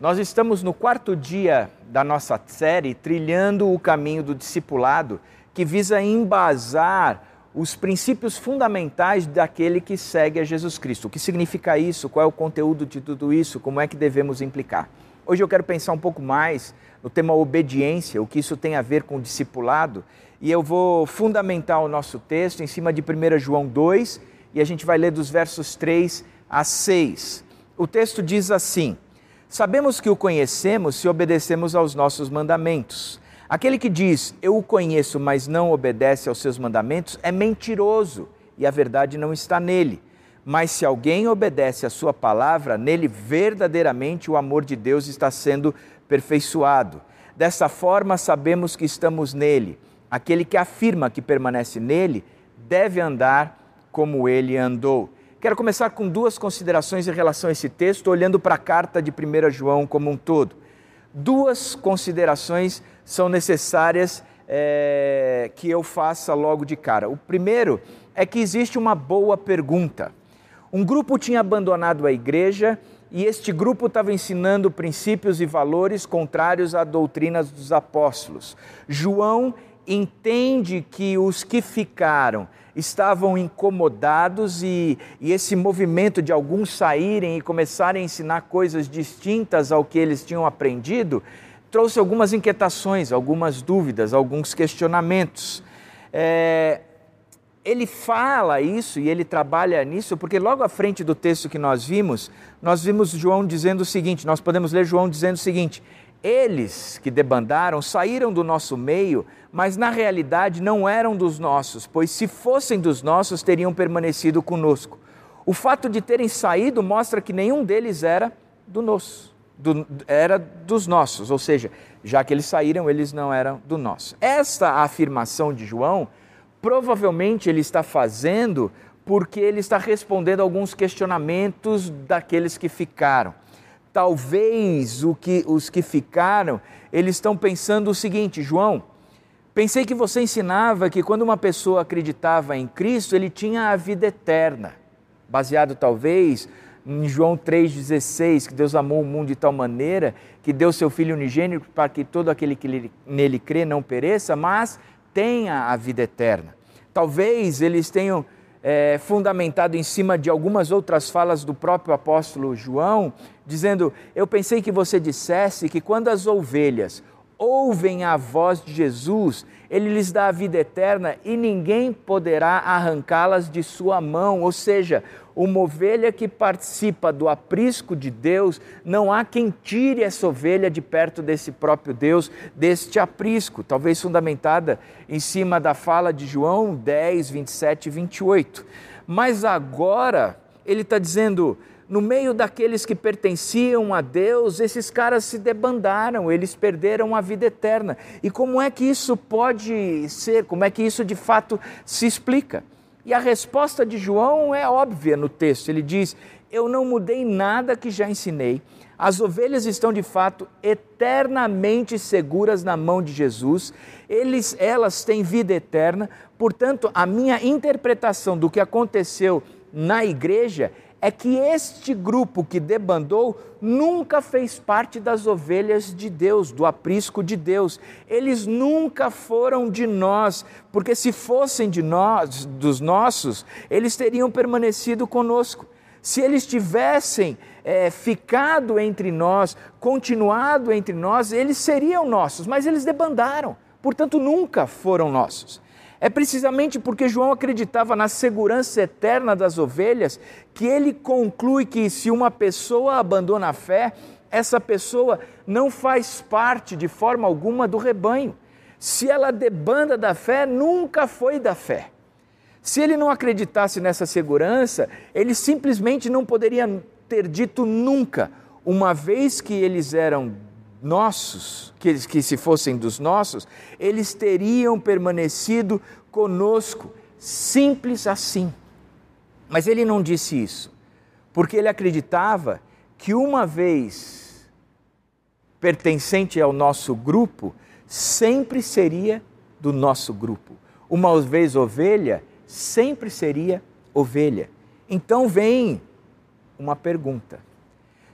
Nós estamos no quarto dia da nossa série trilhando o caminho do discipulado, que visa embasar os princípios fundamentais daquele que segue a Jesus Cristo. O que significa isso? Qual é o conteúdo de tudo isso? Como é que devemos implicar? Hoje eu quero pensar um pouco mais no tema obediência, o que isso tem a ver com o discipulado, e eu vou fundamentar o nosso texto em cima de 1 João 2, e a gente vai ler dos versos 3 a 6. O texto diz assim: Sabemos que o conhecemos se obedecemos aos nossos mandamentos. Aquele que diz, Eu o conheço, mas não obedece aos seus mandamentos, é mentiroso e a verdade não está nele. Mas se alguém obedece à sua palavra, nele verdadeiramente o amor de Deus está sendo perfeiçoado. Dessa forma, sabemos que estamos nele. Aquele que afirma que permanece nele deve andar como ele andou. Quero começar com duas considerações em relação a esse texto, olhando para a carta de 1 João como um todo. Duas considerações são necessárias é, que eu faça logo de cara. O primeiro é que existe uma boa pergunta. Um grupo tinha abandonado a igreja e este grupo estava ensinando princípios e valores contrários à doutrina dos apóstolos. João entende que os que ficaram estavam incomodados e, e, esse movimento de alguns saírem e começarem a ensinar coisas distintas ao que eles tinham aprendido trouxe algumas inquietações, algumas dúvidas, alguns questionamentos. É, ele fala isso e ele trabalha nisso porque logo à frente do texto que nós vimos, nós vimos João dizendo o seguinte, nós podemos ler João dizendo o seguinte: eles que debandaram saíram do nosso meio, mas na realidade não eram dos nossos, pois se fossem dos nossos teriam permanecido conosco. O fato de terem saído mostra que nenhum deles era do nosso, do, era dos nossos, ou seja, já que eles saíram, eles não eram do nosso. Esta afirmação de João, provavelmente ele está fazendo porque ele está respondendo alguns questionamentos daqueles que ficaram talvez o que, os que ficaram, eles estão pensando o seguinte, João, pensei que você ensinava que quando uma pessoa acreditava em Cristo, ele tinha a vida eterna, baseado talvez em João 3,16, que Deus amou o mundo de tal maneira que deu seu Filho unigênito para que todo aquele que nele crê não pereça, mas tenha a vida eterna. Talvez eles tenham é, fundamentado em cima de algumas outras falas do próprio apóstolo João, dizendo: Eu pensei que você dissesse que quando as ovelhas ouvem a voz de Jesus, ele lhes dá a vida eterna e ninguém poderá arrancá-las de sua mão. Ou seja, uma ovelha que participa do aprisco de Deus, não há quem tire essa ovelha de perto desse próprio Deus, deste aprisco, talvez fundamentada em cima da fala de João 10, 27 e 28. Mas agora ele está dizendo: no meio daqueles que pertenciam a Deus, esses caras se debandaram, eles perderam a vida eterna. E como é que isso pode ser? Como é que isso de fato se explica? E a resposta de João é óbvia no texto. Ele diz: Eu não mudei nada que já ensinei. As ovelhas estão de fato eternamente seguras na mão de Jesus. Eles, elas têm vida eterna. Portanto, a minha interpretação do que aconteceu na igreja é que este grupo que debandou nunca fez parte das ovelhas de Deus, do aprisco de Deus. Eles nunca foram de nós, porque se fossem de nós, dos nossos, eles teriam permanecido conosco. Se eles tivessem é, ficado entre nós, continuado entre nós, eles seriam nossos, mas eles debandaram, portanto nunca foram nossos. É precisamente porque João acreditava na segurança eterna das ovelhas que ele conclui que se uma pessoa abandona a fé, essa pessoa não faz parte de forma alguma do rebanho. Se ela debanda da fé, nunca foi da fé. Se ele não acreditasse nessa segurança, ele simplesmente não poderia ter dito nunca, uma vez que eles eram nossos, que, que se fossem dos nossos, eles teriam permanecido conosco. Simples assim. Mas ele não disse isso, porque ele acreditava que uma vez pertencente ao nosso grupo, sempre seria do nosso grupo. Uma vez ovelha, sempre seria ovelha. Então vem uma pergunta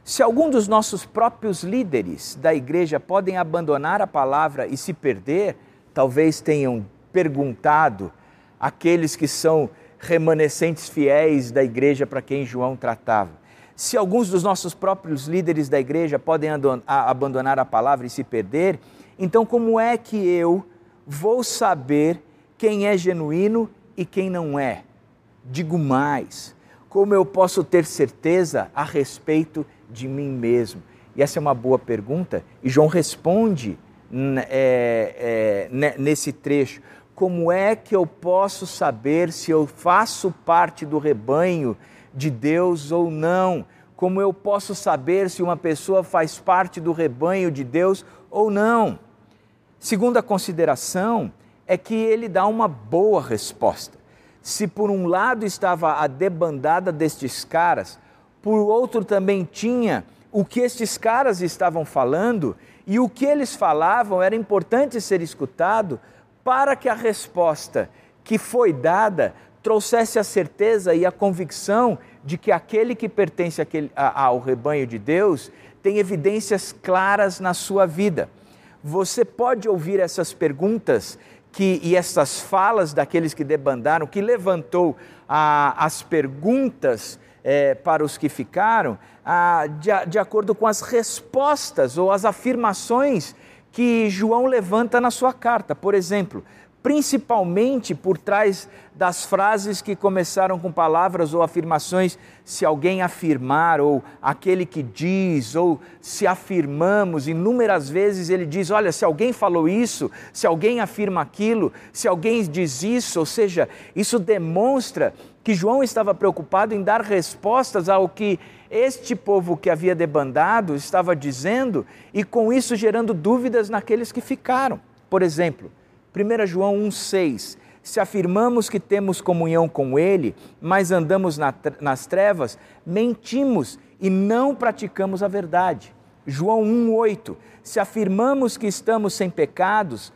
Se algum dos nossos próprios líderes da igreja podem abandonar a palavra e se perder, talvez tenham perguntado aqueles que são remanescentes fiéis da igreja para quem João tratava. Se alguns dos nossos próprios líderes da igreja podem abandonar a palavra e se perder, então como é que eu vou saber quem é genuíno e quem não é? Digo mais, como eu posso ter certeza a respeito de mim mesmo? E essa é uma boa pergunta, e João responde é, é, nesse trecho. Como é que eu posso saber se eu faço parte do rebanho de Deus ou não? Como eu posso saber se uma pessoa faz parte do rebanho de Deus ou não? Segunda consideração é que ele dá uma boa resposta. Se por um lado estava a debandada destes caras, por outro também tinha o que estes caras estavam falando e o que eles falavam era importante ser escutado para que a resposta que foi dada trouxesse a certeza e a convicção de que aquele que pertence àquele, ao rebanho de Deus tem evidências claras na sua vida. Você pode ouvir essas perguntas que, e essas falas daqueles que debandaram, que levantou ah, as perguntas é, para os que ficaram, ah, de, de acordo com as respostas ou as afirmações que João levanta na sua carta. Por exemplo, principalmente por trás das frases que começaram com palavras ou afirmações, se alguém afirmar, ou aquele que diz, ou se afirmamos, inúmeras vezes ele diz: olha, se alguém falou isso, se alguém afirma aquilo, se alguém diz isso, ou seja, isso demonstra que João estava preocupado em dar respostas ao que este povo que havia debandado estava dizendo e com isso gerando dúvidas naqueles que ficaram. Por exemplo, 1 João 1,6: Se afirmamos que temos comunhão com Ele, mas andamos nas trevas, mentimos e não praticamos a verdade. João 1,8: Se afirmamos que estamos sem pecados,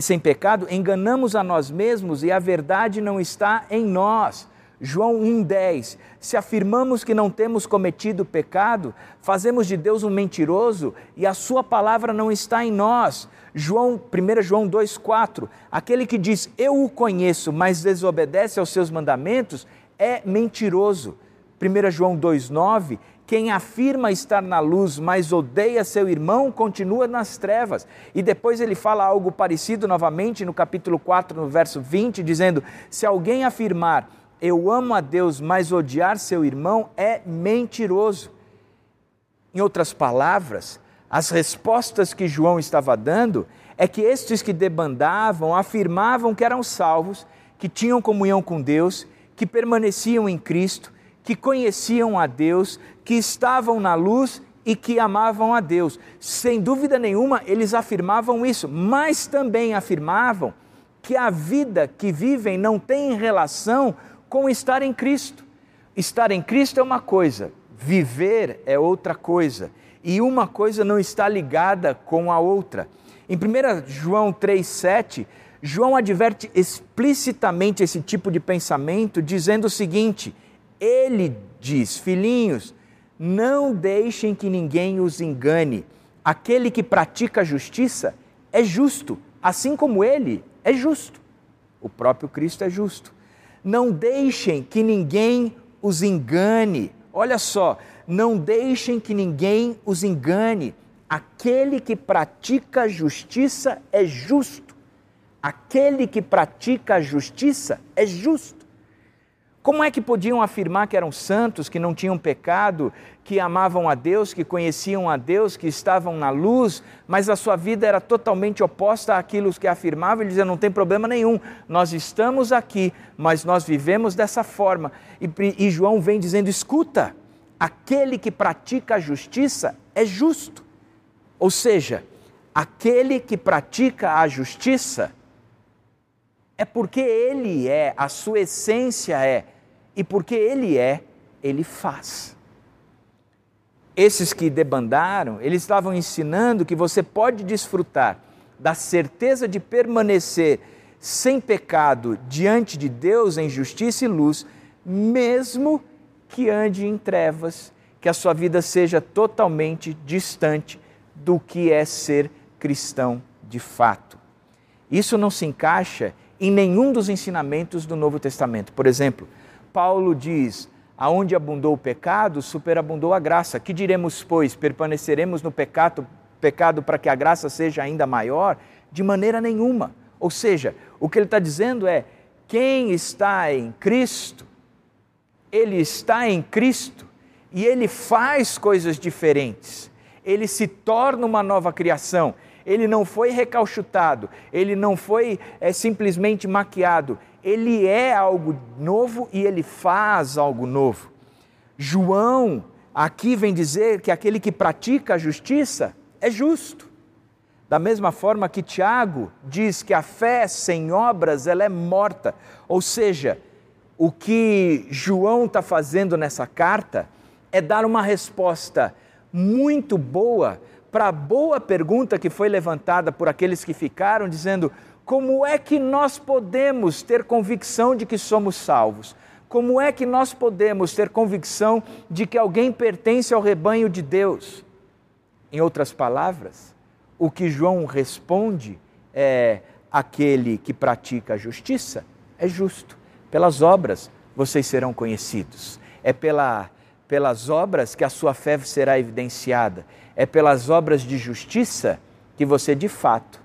sem pecado, enganamos a nós mesmos e a verdade não está em nós. João 1,10: Se afirmamos que não temos cometido pecado, fazemos de Deus um mentiroso e a Sua palavra não está em nós. João, 1 João 2,4: Aquele que diz eu o conheço, mas desobedece aos seus mandamentos, é mentiroso. 1 João 2,9: Quem afirma estar na luz, mas odeia seu irmão, continua nas trevas. E depois ele fala algo parecido novamente no capítulo 4, no verso 20, dizendo: Se alguém afirmar eu amo a Deus, mas odiar seu irmão é mentiroso. Em outras palavras, as respostas que João estava dando é que estes que debandavam afirmavam que eram salvos, que tinham comunhão com Deus, que permaneciam em Cristo, que conheciam a Deus, que estavam na luz e que amavam a Deus. Sem dúvida nenhuma, eles afirmavam isso, mas também afirmavam que a vida que vivem não tem relação com estar em Cristo. Estar em Cristo é uma coisa, viver é outra coisa, e uma coisa não está ligada com a outra. Em 1 João 3,7, João adverte explicitamente esse tipo de pensamento, dizendo o seguinte: ele diz, filhinhos, não deixem que ninguém os engane. Aquele que pratica a justiça é justo, assim como ele é justo. O próprio Cristo é justo. Não deixem que ninguém os engane. Olha só, não deixem que ninguém os engane. Aquele que pratica justiça é justo. Aquele que pratica a justiça é justo. Como é que podiam afirmar que eram santos, que não tinham pecado, que amavam a Deus, que conheciam a Deus, que estavam na luz, mas a sua vida era totalmente oposta àquilo que afirmavam? Ele dizia: não tem problema nenhum, nós estamos aqui, mas nós vivemos dessa forma. E, e João vem dizendo: escuta, aquele que pratica a justiça é justo. Ou seja, aquele que pratica a justiça é porque ele é, a sua essência é e porque Ele é, Ele faz. Esses que debandaram, eles estavam ensinando que você pode desfrutar da certeza de permanecer sem pecado diante de Deus em justiça e luz, mesmo que ande em trevas, que a sua vida seja totalmente distante do que é ser cristão de fato. Isso não se encaixa em nenhum dos ensinamentos do Novo Testamento. Por exemplo, Paulo diz: Aonde abundou o pecado, superabundou a graça. Que diremos, pois? Permaneceremos no pecado, pecado para que a graça seja ainda maior? De maneira nenhuma. Ou seja, o que ele está dizendo é: quem está em Cristo, ele está em Cristo e ele faz coisas diferentes. Ele se torna uma nova criação. Ele não foi recalchutado, ele não foi é, simplesmente maquiado, ele é algo novo e ele faz algo novo. João aqui vem dizer que aquele que pratica a justiça é justo. Da mesma forma que Tiago diz que a fé sem obras ela é morta. Ou seja, o que João está fazendo nessa carta é dar uma resposta muito boa para a boa pergunta que foi levantada por aqueles que ficaram, dizendo: como é que nós podemos ter convicção de que somos salvos? Como é que nós podemos ter convicção de que alguém pertence ao rebanho de Deus? Em outras palavras, o que João responde é: aquele que pratica a justiça é justo. Pelas obras vocês serão conhecidos. É pela, pelas obras que a sua fé será evidenciada. É pelas obras de justiça que você de fato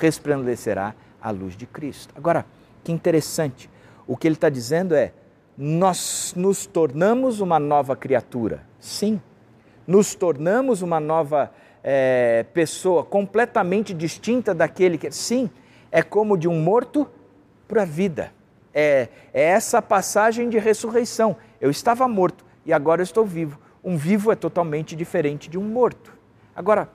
resplandecerá a luz de Cristo. Agora, que interessante, o que ele está dizendo é: nós nos tornamos uma nova criatura. Sim, nos tornamos uma nova é, pessoa completamente distinta daquele que. Sim, é como de um morto para a vida. É, é essa passagem de ressurreição. Eu estava morto e agora eu estou vivo. Um vivo é totalmente diferente de um morto. Agora,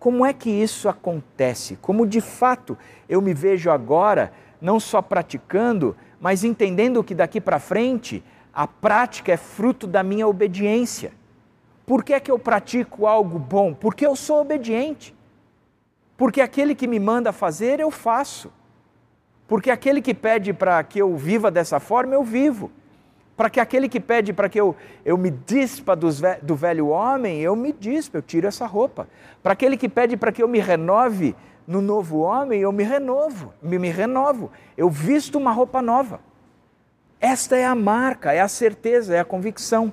como é que isso acontece? Como de fato eu me vejo agora não só praticando, mas entendendo que daqui para frente a prática é fruto da minha obediência. Por que é que eu pratico algo bom? Porque eu sou obediente. Porque aquele que me manda fazer, eu faço. Porque aquele que pede para que eu viva dessa forma, eu vivo para que aquele que pede para que eu, eu me dispa dos, do velho homem, eu me dispa, eu tiro essa roupa. Para aquele que pede para que eu me renove no novo homem, eu me renovo, me, me renovo. Eu visto uma roupa nova. Esta é a marca, é a certeza, é a convicção.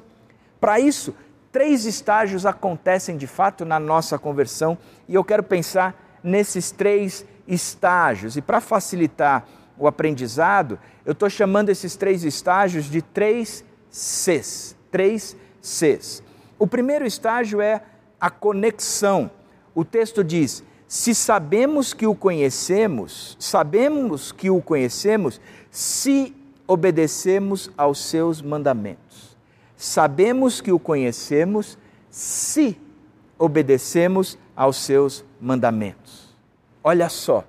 Para isso, três estágios acontecem de fato na nossa conversão e eu quero pensar nesses três estágios. E para facilitar o aprendizado, eu estou chamando esses três estágios de três Cs. Três Cs. O primeiro estágio é a conexão. O texto diz: se sabemos que o conhecemos, sabemos que o conhecemos, se obedecemos aos seus mandamentos. Sabemos que o conhecemos se obedecemos aos seus mandamentos. Olha só,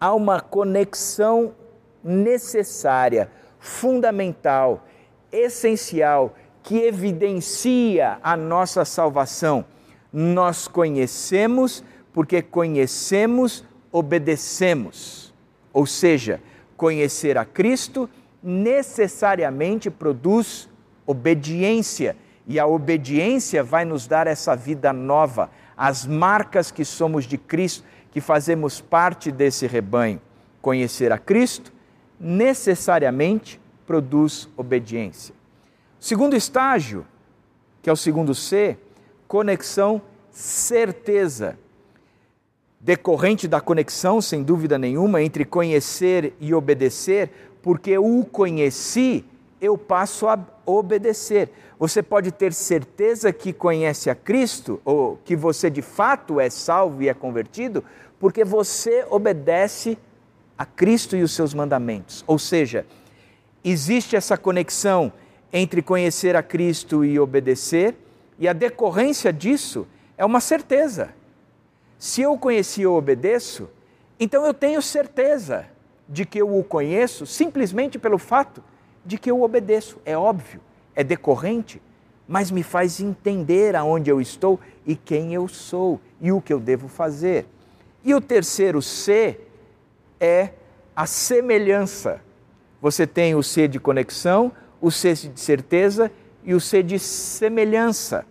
há uma conexão necessária, fundamental, essencial, que evidencia a nossa salvação. Nós conhecemos porque conhecemos, obedecemos. Ou seja, conhecer a Cristo necessariamente produz obediência, e a obediência vai nos dar essa vida nova, as marcas que somos de Cristo, que fazemos parte desse rebanho. Conhecer a Cristo necessariamente produz obediência. Segundo estágio, que é o segundo C, conexão certeza. Decorrente da conexão, sem dúvida nenhuma, entre conhecer e obedecer, porque o conheci, eu passo a obedecer. Você pode ter certeza que conhece a Cristo, ou que você de fato é salvo e é convertido, porque você obedece a Cristo e os seus mandamentos. Ou seja, existe essa conexão entre conhecer a Cristo e obedecer, e a decorrência disso é uma certeza. Se eu conheci e obedeço, então eu tenho certeza de que eu o conheço simplesmente pelo fato de que eu obedeço. É óbvio, é decorrente, mas me faz entender aonde eu estou e quem eu sou e o que eu devo fazer. E o terceiro C é a semelhança. Você tem o C de conexão, o C de certeza e o C de semelhança.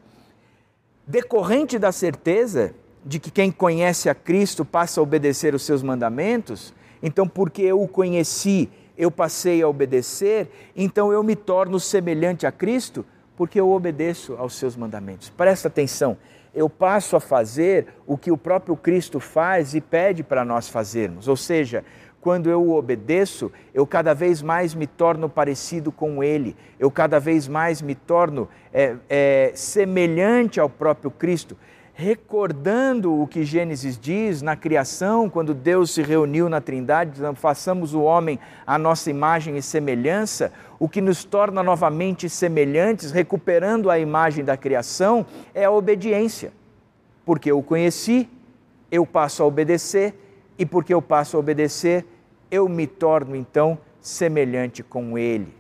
decorrente da certeza de que quem conhece a Cristo passa a obedecer os seus mandamentos, então, porque eu o conheci, eu passei a obedecer, então eu me torno semelhante a Cristo, porque eu obedeço aos seus mandamentos. Presta atenção, eu passo a fazer o que o próprio Cristo faz e pede para nós fazermos, ou seja, quando eu o obedeço, eu cada vez mais me torno parecido com Ele, eu cada vez mais me torno é, é, semelhante ao próprio Cristo recordando o que Gênesis diz na criação, quando Deus se reuniu na Trindade, dizendo: façamos o homem à nossa imagem e semelhança, o que nos torna novamente semelhantes, recuperando a imagem da criação, é a obediência. Porque eu o conheci, eu passo a obedecer, e porque eu passo a obedecer, eu me torno então semelhante com Ele.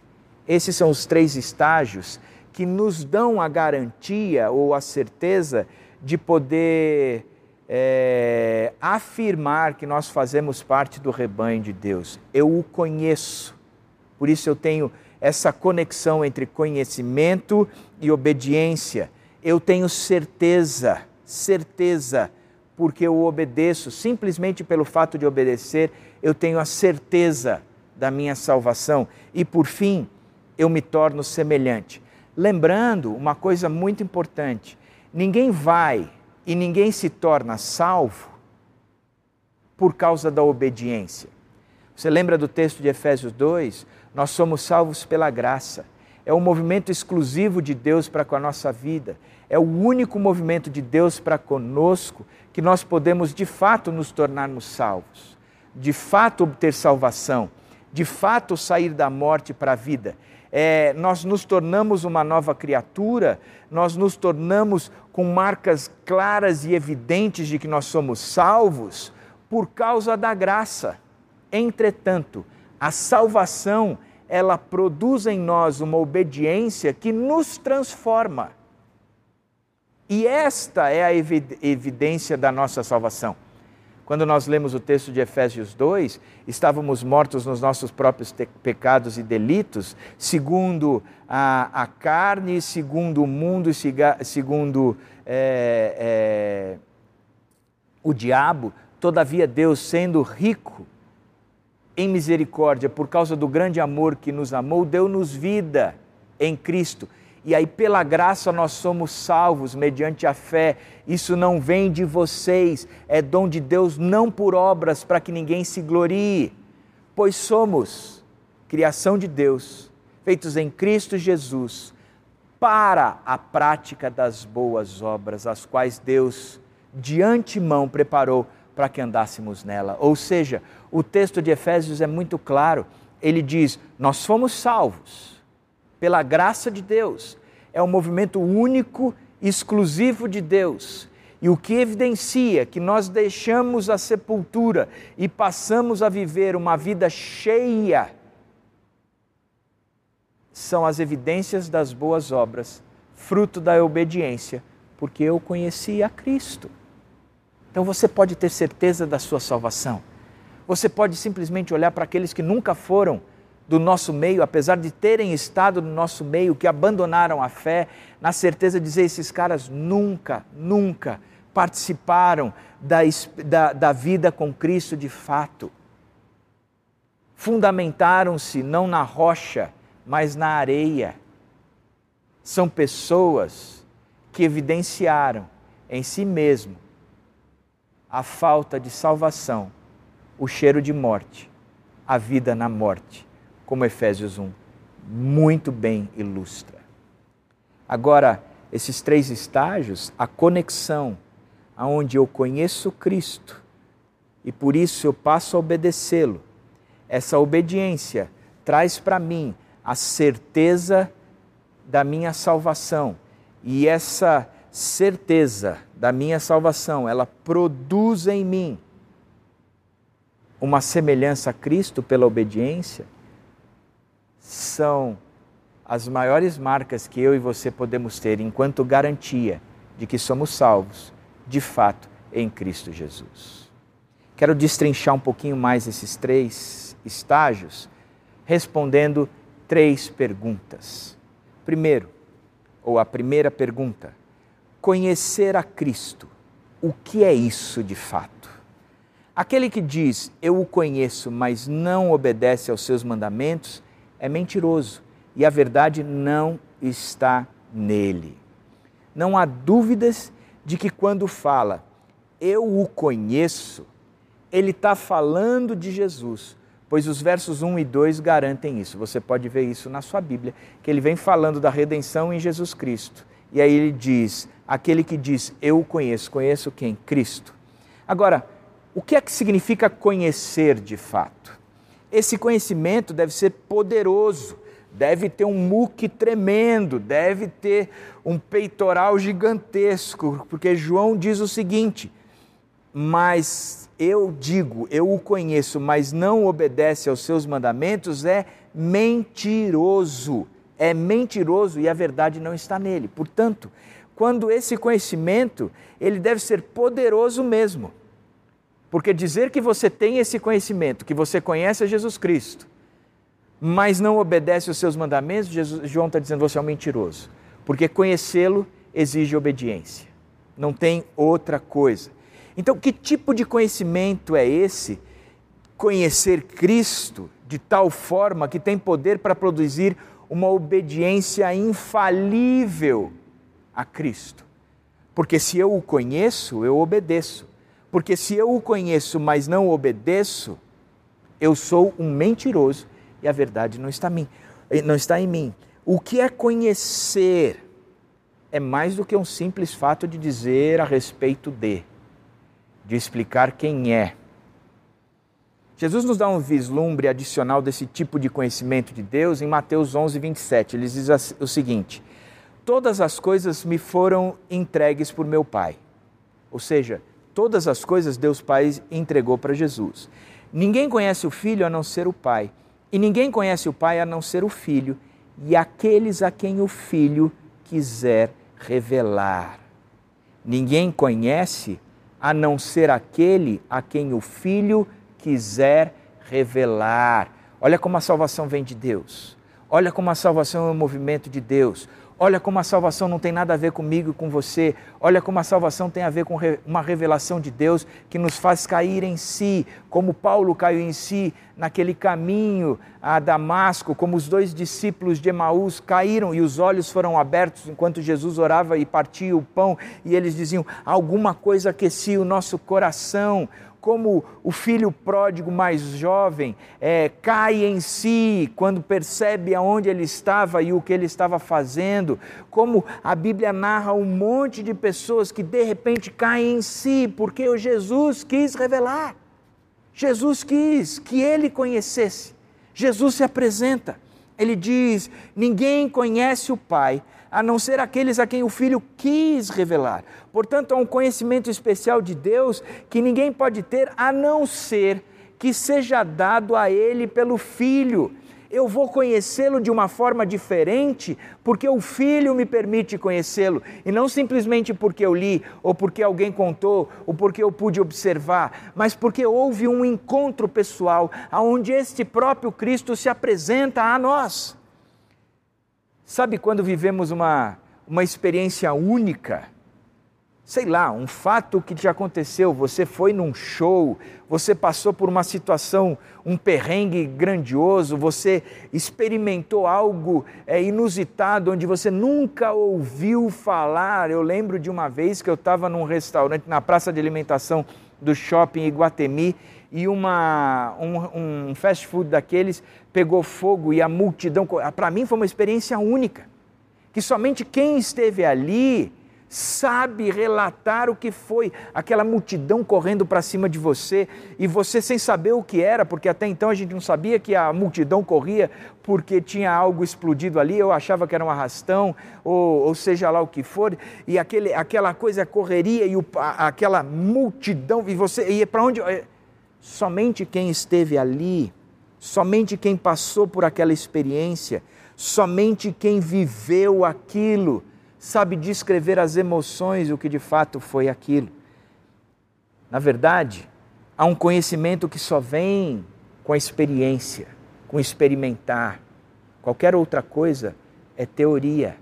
Esses são os três estágios que nos dão a garantia ou a certeza de poder é, afirmar que nós fazemos parte do rebanho de Deus. Eu o conheço, por isso eu tenho essa conexão entre conhecimento e obediência. Eu tenho certeza, certeza, porque eu obedeço, simplesmente pelo fato de obedecer, eu tenho a certeza da minha salvação. E por fim, eu me torno semelhante. Lembrando uma coisa muito importante: Ninguém vai e ninguém se torna salvo por causa da obediência. Você lembra do texto de Efésios 2? Nós somos salvos pela graça. É um movimento exclusivo de Deus para com a nossa vida. É o único movimento de Deus para conosco que nós podemos de fato nos tornarmos salvos, de fato obter salvação, de fato sair da morte para a vida é, nós nos tornamos uma nova criatura, nós nos tornamos com marcas claras e evidentes de que nós somos salvos por causa da graça. Entretanto, a salvação, ela produz em nós uma obediência que nos transforma. E esta é a evidência da nossa salvação. Quando nós lemos o texto de Efésios 2, estávamos mortos nos nossos próprios pecados e delitos, segundo a, a carne, segundo o mundo, segundo é, é, o diabo. Todavia, Deus, sendo rico em misericórdia, por causa do grande amor que nos amou, deu-nos vida em Cristo e aí, pela graça, nós somos salvos mediante a fé. Isso não vem de vocês, é dom de Deus, não por obras, para que ninguém se glorie, pois somos criação de Deus, feitos em Cristo Jesus, para a prática das boas obras, as quais Deus de antemão preparou para que andássemos nela. Ou seja, o texto de Efésios é muito claro. Ele diz: Nós fomos salvos pela graça de Deus. É um movimento único, exclusivo de Deus. E o que evidencia que nós deixamos a sepultura e passamos a viver uma vida cheia são as evidências das boas obras, fruto da obediência, porque eu conheci a Cristo. Então você pode ter certeza da sua salvação. Você pode simplesmente olhar para aqueles que nunca foram do nosso meio, apesar de terem estado no nosso meio, que abandonaram a fé, na certeza de dizer: esses caras nunca, nunca participaram da, da, da vida com Cristo de fato. Fundamentaram-se não na rocha, mas na areia. São pessoas que evidenciaram em si mesmo a falta de salvação, o cheiro de morte, a vida na morte como Efésios 1 muito bem ilustra. Agora, esses três estágios, a conexão aonde eu conheço Cristo e por isso eu passo a obedecê-lo. Essa obediência traz para mim a certeza da minha salvação. E essa certeza da minha salvação, ela produz em mim uma semelhança a Cristo pela obediência são as maiores marcas que eu e você podemos ter enquanto garantia de que somos salvos, de fato, em Cristo Jesus. Quero destrinchar um pouquinho mais esses três estágios, respondendo três perguntas. Primeiro, ou a primeira pergunta: conhecer a Cristo. O que é isso de fato? Aquele que diz eu o conheço, mas não obedece aos seus mandamentos, é mentiroso e a verdade não está nele. Não há dúvidas de que quando fala eu o conheço, ele está falando de Jesus, pois os versos 1 e 2 garantem isso. Você pode ver isso na sua Bíblia, que ele vem falando da redenção em Jesus Cristo. E aí ele diz: aquele que diz eu o conheço, conheço quem? Cristo. Agora, o que é que significa conhecer de fato? Esse conhecimento deve ser poderoso, deve ter um muque tremendo, deve ter um peitoral gigantesco, porque João diz o seguinte: Mas eu digo, eu o conheço, mas não obedece aos seus mandamentos, é mentiroso. É mentiroso e a verdade não está nele. Portanto, quando esse conhecimento, ele deve ser poderoso mesmo. Porque dizer que você tem esse conhecimento, que você conhece a Jesus Cristo, mas não obedece os seus mandamentos, Jesus, João está dizendo você é um mentiroso. Porque conhecê-lo exige obediência. Não tem outra coisa. Então, que tipo de conhecimento é esse? Conhecer Cristo de tal forma que tem poder para produzir uma obediência infalível a Cristo. Porque se eu o conheço, eu obedeço. Porque se eu o conheço, mas não obedeço, eu sou um mentiroso e a verdade não está em mim. Não está em mim. O que é conhecer? É mais do que um simples fato de dizer a respeito de, de explicar quem é. Jesus nos dá um vislumbre adicional desse tipo de conhecimento de Deus em Mateus 11, 27. Ele diz o seguinte: Todas as coisas me foram entregues por meu Pai. Ou seja, Todas as coisas Deus Pai entregou para Jesus. Ninguém conhece o Filho a não ser o Pai, e ninguém conhece o Pai a não ser o Filho, e aqueles a quem o Filho quiser revelar. Ninguém conhece a não ser aquele a quem o Filho quiser revelar. Olha como a salvação vem de Deus. Olha como a salvação é um movimento de Deus. Olha como a salvação não tem nada a ver comigo e com você. Olha como a salvação tem a ver com uma revelação de Deus que nos faz cair em si, como Paulo caiu em si naquele caminho a Damasco, como os dois discípulos de Emaús caíram e os olhos foram abertos enquanto Jesus orava e partia o pão e eles diziam: alguma coisa aquecia o nosso coração como o filho pródigo mais jovem é, cai em si quando percebe aonde ele estava e o que ele estava fazendo, como a Bíblia narra um monte de pessoas que de repente caem em si, porque o Jesus quis revelar, Jesus quis que ele conhecesse. Jesus se apresenta, ele diz: Ninguém conhece o Pai a não ser aqueles a quem o Filho quis revelar. Portanto, há um conhecimento especial de Deus que ninguém pode ter a não ser que seja dado a Ele pelo Filho. Eu vou conhecê-lo de uma forma diferente porque o Filho me permite conhecê-lo e não simplesmente porque eu li, ou porque alguém contou, ou porque eu pude observar, mas porque houve um encontro pessoal onde este próprio Cristo se apresenta a nós. Sabe quando vivemos uma, uma experiência única? Sei lá, um fato que te aconteceu, você foi num show, você passou por uma situação, um perrengue grandioso, você experimentou algo é, inusitado onde você nunca ouviu falar. Eu lembro de uma vez que eu estava num restaurante na praça de alimentação do shopping Iguatemi e uma, um, um fast food daqueles pegou fogo e a multidão. Para mim foi uma experiência única, que somente quem esteve ali sabe relatar o que foi aquela multidão correndo para cima de você e você sem saber o que era, porque até então a gente não sabia que a multidão corria porque tinha algo explodido ali, eu achava que era um arrastão, ou, ou seja lá o que for, e aquele, aquela coisa correria e o, aquela multidão, e você ia para onde? Somente quem esteve ali, somente quem passou por aquela experiência, somente quem viveu aquilo, sabe descrever as emoções e o que de fato foi aquilo. Na verdade, há um conhecimento que só vem com a experiência, com experimentar. Qualquer outra coisa é teoria,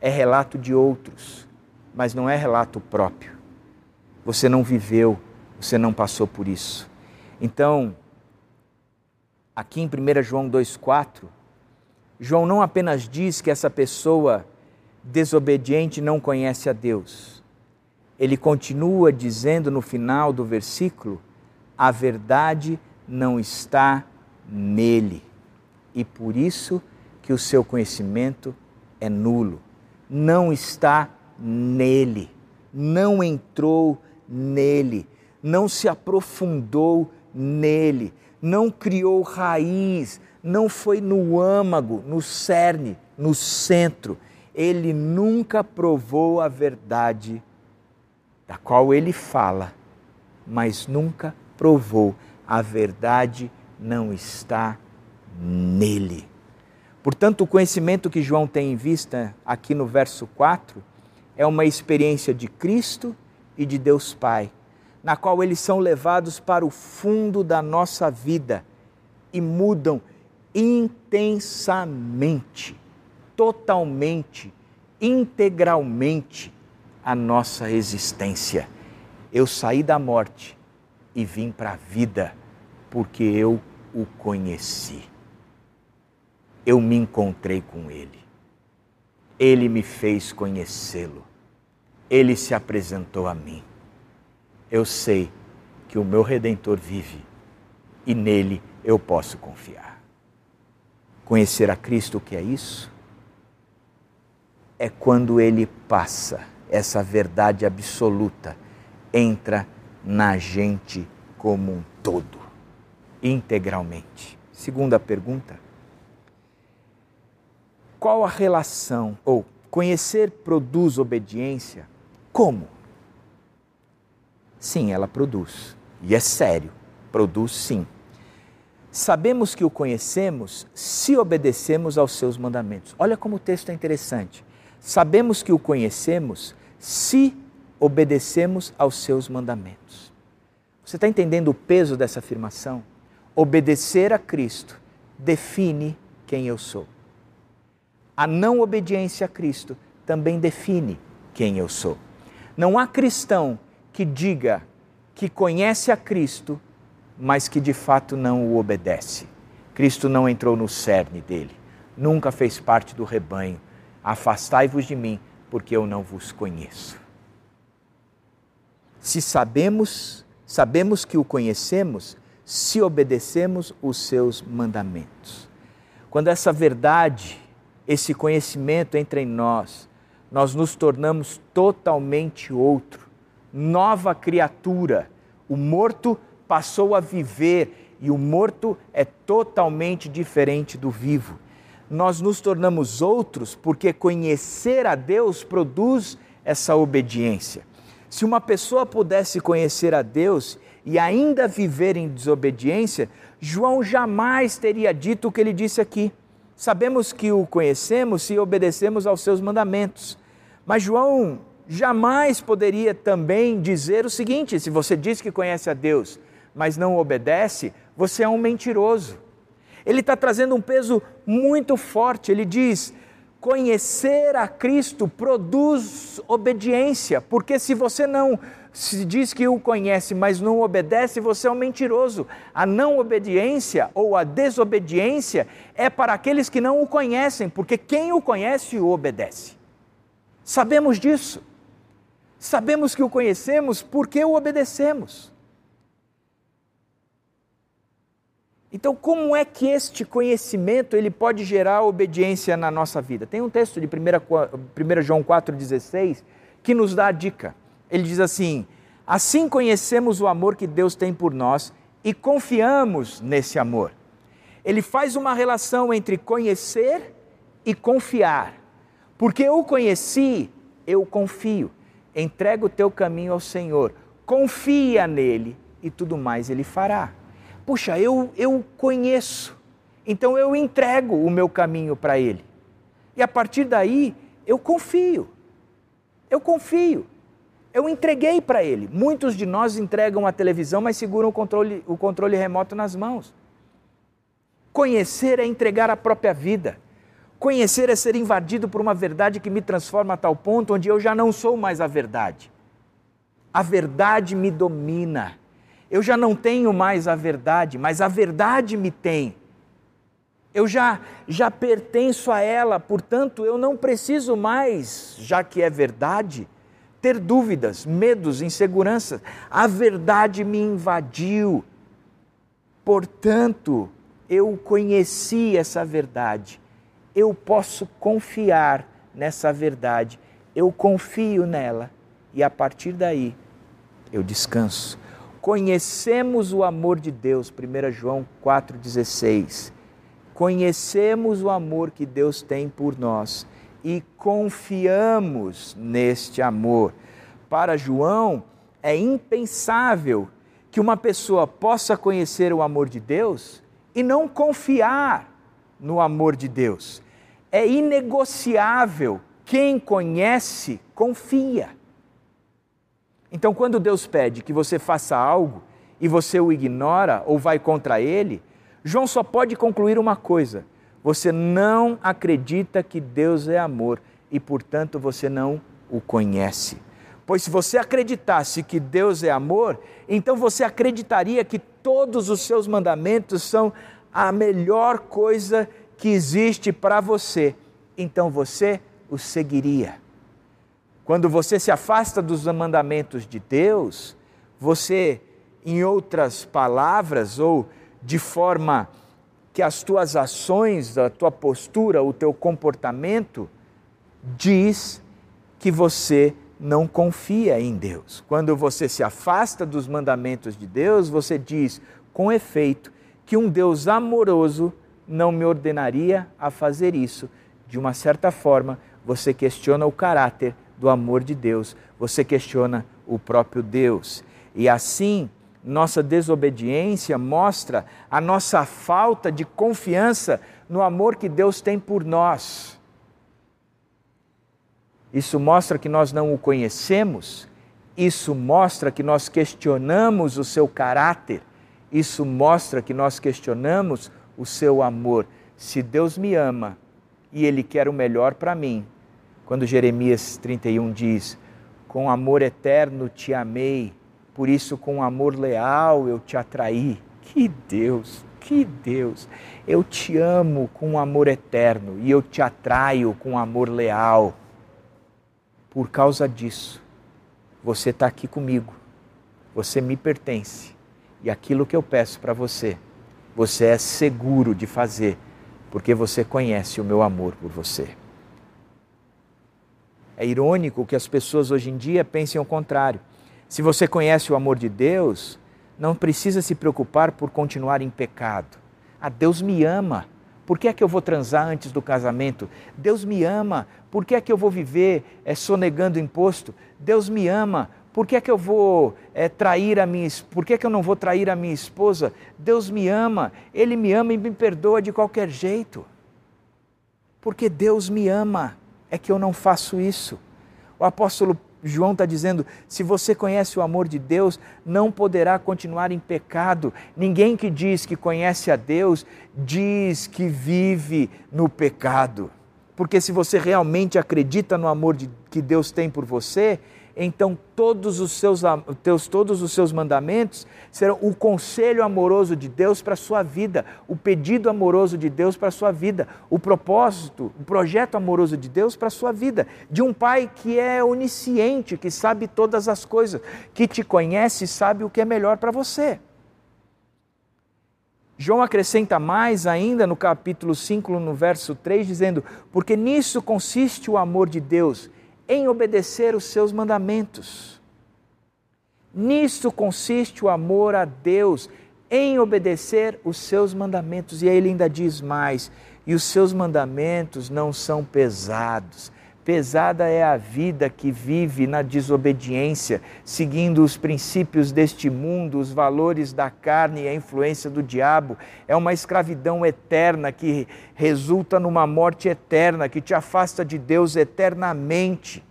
é relato de outros. mas não é relato próprio. Você não viveu, você não passou por isso. Então, aqui em 1 João 2,4, João não apenas diz que essa pessoa desobediente não conhece a Deus, ele continua dizendo no final do versículo: a verdade não está nele, e por isso que o seu conhecimento é nulo. Não está nele, não entrou nele, não se aprofundou nele, não criou raiz, não foi no âmago, no cerne, no centro. Ele nunca provou a verdade da qual ele fala, mas nunca provou. A verdade não está nele. Portanto, o conhecimento que João tem em vista aqui no verso 4 é uma experiência de Cristo e de Deus Pai, na qual eles são levados para o fundo da nossa vida e mudam intensamente, totalmente, integralmente a nossa existência. Eu saí da morte e vim para a vida porque eu o conheci. Eu me encontrei com ele. Ele me fez conhecê-lo. Ele se apresentou a mim. Eu sei que o meu redentor vive e nele eu posso confiar. Conhecer a Cristo, o que é isso? É quando ele passa, essa verdade absoluta entra na gente como um todo, integralmente. Segunda pergunta: qual a relação, ou conhecer produz obediência? Como? Sim, ela produz. E é sério, produz sim. Sabemos que o conhecemos se obedecemos aos seus mandamentos. Olha como o texto é interessante. Sabemos que o conhecemos se obedecemos aos seus mandamentos. Você está entendendo o peso dessa afirmação? Obedecer a Cristo define quem eu sou. A não obediência a Cristo também define quem eu sou. Não há cristão que diga que conhece a Cristo, mas que de fato não o obedece. Cristo não entrou no cerne dele, nunca fez parte do rebanho. Afastai-vos de mim, porque eu não vos conheço. Se sabemos, sabemos que o conhecemos, se obedecemos os seus mandamentos. Quando essa verdade, esse conhecimento entra em nós, nós nos tornamos totalmente outro, nova criatura. O morto passou a viver e o morto é totalmente diferente do vivo. Nós nos tornamos outros porque conhecer a Deus produz essa obediência. Se uma pessoa pudesse conhecer a Deus e ainda viver em desobediência, João jamais teria dito o que ele disse aqui. Sabemos que o conhecemos se obedecemos aos seus mandamentos. Mas João jamais poderia também dizer o seguinte: se você diz que conhece a Deus, mas não obedece, você é um mentiroso. Ele está trazendo um peso muito forte. Ele diz: conhecer a Cristo produz obediência, porque se você não se diz que o conhece, mas não obedece, você é um mentiroso. A não obediência ou a desobediência é para aqueles que não o conhecem, porque quem o conhece o obedece. Sabemos disso. Sabemos que o conhecemos porque o obedecemos. Então, como é que este conhecimento ele pode gerar obediência na nossa vida? Tem um texto de 1, João 4,16 que nos dá a dica. Ele diz assim: Assim conhecemos o amor que Deus tem por nós e confiamos nesse amor. Ele faz uma relação entre conhecer e confiar. Porque eu conheci, eu confio. Entrega o teu caminho ao Senhor, confia nele e tudo mais ele fará. Puxa, eu, eu conheço, então eu entrego o meu caminho para ele. E a partir daí, eu confio. Eu confio eu entreguei para ele. Muitos de nós entregam a televisão, mas seguram o controle, o controle remoto nas mãos. Conhecer é entregar a própria vida. Conhecer é ser invadido por uma verdade que me transforma a tal ponto onde eu já não sou mais a verdade. A verdade me domina. Eu já não tenho mais a verdade, mas a verdade me tem. Eu já já pertenço a ela, portanto, eu não preciso mais, já que é verdade, ter dúvidas, medos, inseguranças. A verdade me invadiu. Portanto, eu conheci essa verdade. Eu posso confiar nessa verdade. Eu confio nela e a partir daí eu descanso. Conhecemos o amor de Deus, 1 João 4,16. Conhecemos o amor que Deus tem por nós e confiamos neste amor. Para João, é impensável que uma pessoa possa conhecer o amor de Deus e não confiar no amor de Deus. É inegociável. Quem conhece, confia. Então, quando Deus pede que você faça algo e você o ignora ou vai contra ele, João só pode concluir uma coisa: você não acredita que Deus é amor e, portanto, você não o conhece. Pois se você acreditasse que Deus é amor, então você acreditaria que todos os seus mandamentos são a melhor coisa que existe para você. Então você os seguiria. Quando você se afasta dos mandamentos de Deus, você, em outras palavras, ou de forma que as tuas ações, a tua postura, o teu comportamento, diz que você não confia em Deus. Quando você se afasta dos mandamentos de Deus, você diz, com efeito, que um Deus amoroso não me ordenaria a fazer isso. De uma certa forma, você questiona o caráter do amor de Deus, você questiona o próprio Deus. E assim, nossa desobediência mostra a nossa falta de confiança no amor que Deus tem por nós. Isso mostra que nós não o conhecemos, isso mostra que nós questionamos o seu caráter, isso mostra que nós questionamos o seu amor. Se Deus me ama e Ele quer o melhor para mim, quando Jeremias 31 diz: Com amor eterno te amei, por isso com amor leal eu te atraí. Que Deus, que Deus! Eu te amo com amor eterno e eu te atraio com amor leal. Por causa disso, você está aqui comigo, você me pertence e aquilo que eu peço para você, você é seguro de fazer, porque você conhece o meu amor por você. É irônico que as pessoas hoje em dia pensem o contrário. Se você conhece o amor de Deus, não precisa se preocupar por continuar em pecado. Ah, Deus me ama. Por que é que eu vou transar antes do casamento? Deus me ama. Por que é que eu vou viver é, sonegando imposto? Deus me ama. Por que é que eu vou é, trair a minha Por que é que eu não vou trair a minha esposa? Deus me ama. Ele me ama e me perdoa de qualquer jeito. Porque Deus me ama. É que eu não faço isso. O apóstolo João está dizendo: se você conhece o amor de Deus, não poderá continuar em pecado. Ninguém que diz que conhece a Deus diz que vive no pecado. Porque se você realmente acredita no amor de, que Deus tem por você, então todos os seus, teus, todos os seus mandamentos serão o conselho amoroso de Deus para a sua vida, o pedido amoroso de Deus para a sua vida, o propósito, o projeto amoroso de Deus para a sua vida, de um pai que é onisciente, que sabe todas as coisas, que te conhece e sabe o que é melhor para você. João acrescenta mais ainda no capítulo 5, no verso 3, dizendo: Porque nisso consiste o amor de Deus em obedecer os seus mandamentos. Nisso consiste o amor a Deus, em obedecer os seus mandamentos. E aí ele ainda diz mais: e os seus mandamentos não são pesados, Pesada é a vida que vive na desobediência, seguindo os princípios deste mundo, os valores da carne e a influência do diabo. É uma escravidão eterna que resulta numa morte eterna, que te afasta de Deus eternamente.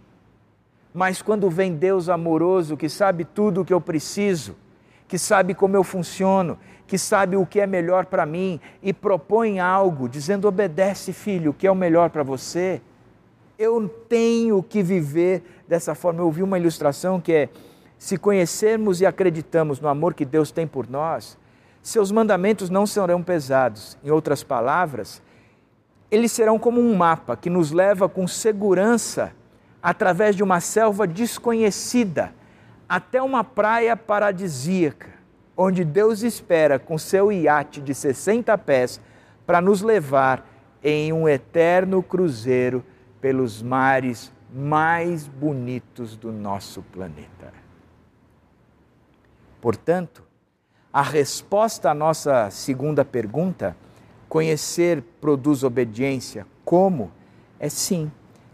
Mas quando vem Deus amoroso, que sabe tudo o que eu preciso, que sabe como eu funciono, que sabe o que é melhor para mim e propõe algo, dizendo: obedece, filho, o que é o melhor para você. Eu tenho que viver dessa forma. Eu ouvi uma ilustração que é: se conhecermos e acreditamos no amor que Deus tem por nós, seus mandamentos não serão pesados. Em outras palavras, eles serão como um mapa que nos leva com segurança através de uma selva desconhecida até uma praia paradisíaca, onde Deus espera com seu iate de 60 pés para nos levar em um eterno cruzeiro pelos mares mais bonitos do nosso planeta. Portanto, a resposta à nossa segunda pergunta, conhecer produz obediência, como? É sim.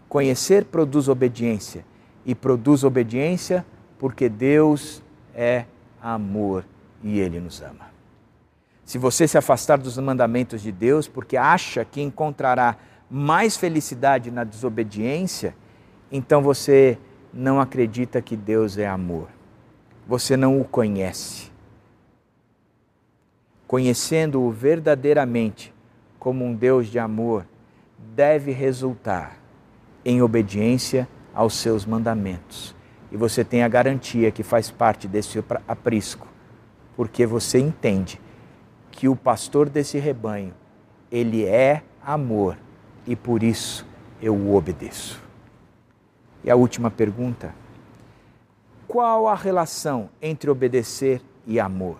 Conhecer produz obediência e produz obediência porque Deus é amor e Ele nos ama. Se você se afastar dos mandamentos de Deus porque acha que encontrará mais felicidade na desobediência, então você não acredita que Deus é amor. Você não o conhece. Conhecendo-o verdadeiramente como um Deus de amor, deve resultar em obediência aos seus mandamentos e você tem a garantia que faz parte desse aprisco, porque você entende que o pastor desse rebanho, ele é amor e por isso eu o obedeço. E a última pergunta: qual a relação entre obedecer e amor?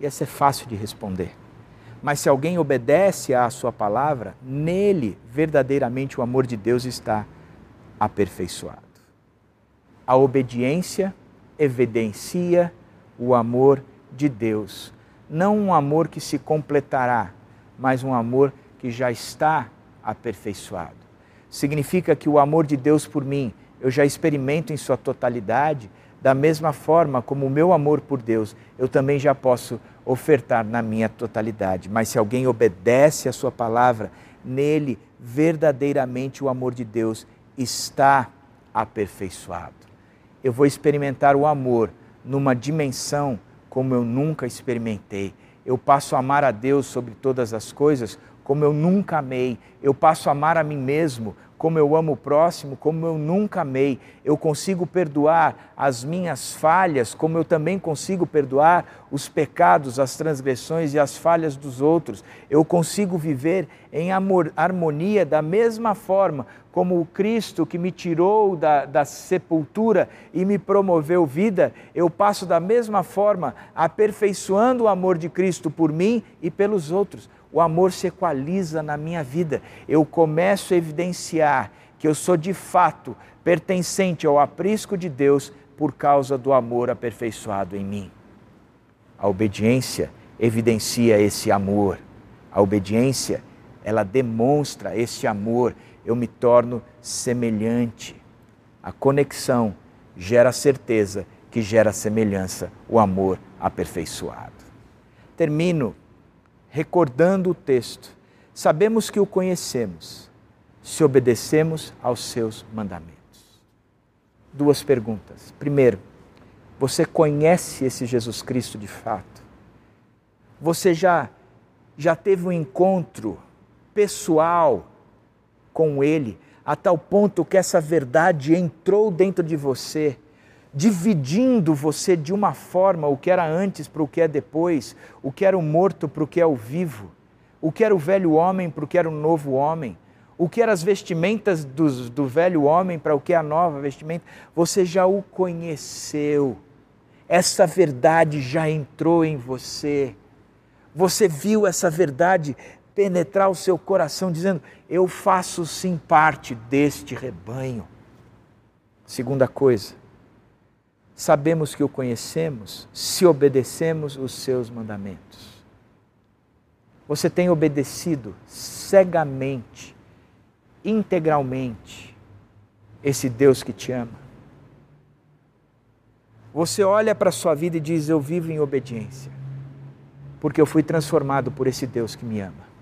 E essa é fácil de responder. Mas se alguém obedece à sua palavra, nele verdadeiramente o amor de Deus está aperfeiçoado. A obediência evidencia o amor de Deus. Não um amor que se completará, mas um amor que já está aperfeiçoado. Significa que o amor de Deus por mim eu já experimento em sua totalidade, da mesma forma como o meu amor por Deus, eu também já posso ofertar na minha totalidade. Mas se alguém obedece a sua palavra, nele verdadeiramente o amor de Deus está aperfeiçoado eu vou experimentar o amor numa dimensão como eu nunca experimentei. Eu passo a amar a Deus sobre todas as coisas como eu nunca amei. Eu passo a amar a mim mesmo como eu amo o próximo, como eu nunca amei. Eu consigo perdoar as minhas falhas, como eu também consigo perdoar os pecados, as transgressões e as falhas dos outros. Eu consigo viver em amor, harmonia da mesma forma como o Cristo que me tirou da, da sepultura e me promoveu vida. Eu passo da mesma forma, aperfeiçoando o amor de Cristo por mim e pelos outros o amor se equaliza na minha vida. Eu começo a evidenciar que eu sou de fato pertencente ao aprisco de Deus por causa do amor aperfeiçoado em mim. A obediência evidencia esse amor. A obediência, ela demonstra esse amor. Eu me torno semelhante. A conexão gera certeza, que gera semelhança, o amor aperfeiçoado. Termino recordando o texto, sabemos que o conhecemos se obedecemos aos seus mandamentos. Duas perguntas. Primeiro, você conhece esse Jesus Cristo de fato? Você já já teve um encontro pessoal com ele a tal ponto que essa verdade entrou dentro de você dividindo você de uma forma o que era antes para o que é depois, o que era o morto para o que é o vivo, o que era o velho homem para o que era o novo homem, o que eram as vestimentas do, velho homem para o que é a nova vestimenta, você já o conheceu. Essa verdade já entrou em você. Você viu essa verdade penetrar o seu coração, dizendo: Eu faço sim parte deste rebanho. Segunda coisa, sabemos que o conhecemos se obedecemos os seus mandamentos. Você tem obedecido cegamente, integralmente, esse Deus que te ama. Você olha para a sua vida e diz: Eu vivo em obediência, porque eu fui transformado por esse Deus que me ama.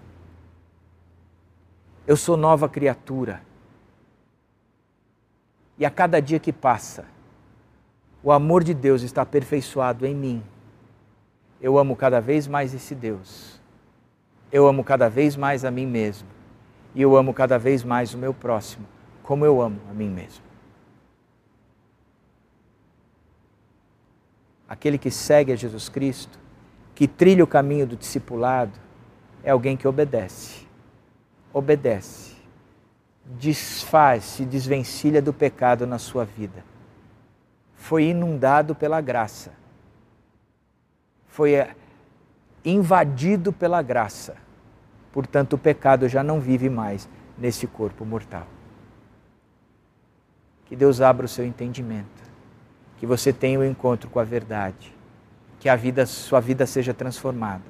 Eu sou nova criatura. E a cada dia que passa, o amor de Deus está aperfeiçoado em mim. eu amo cada vez mais esse Deus. Eu amo cada vez mais a mim mesmo. E eu amo cada vez mais o meu próximo, como eu amo a mim mesmo. Aquele que segue a Jesus Cristo, que trilha o caminho do discipulado, é alguém que obedece. Obedece. Desfaz, se desvencilha do pecado na sua vida. Foi inundado pela graça. Foi eh, invadido pela graça. Portanto, o pecado já não vive mais nesse corpo mortal. Que Deus abra o seu entendimento. Que você tenha o um encontro com a verdade. Que a vida, sua vida seja transformada.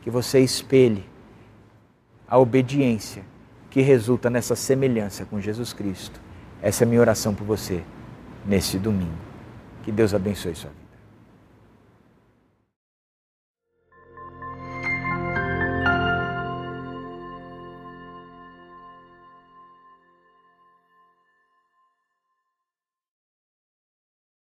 Que você espelhe a obediência que resulta nessa semelhança com Jesus Cristo. Essa é a minha oração por você nesse domingo. Que Deus abençoe sua vida.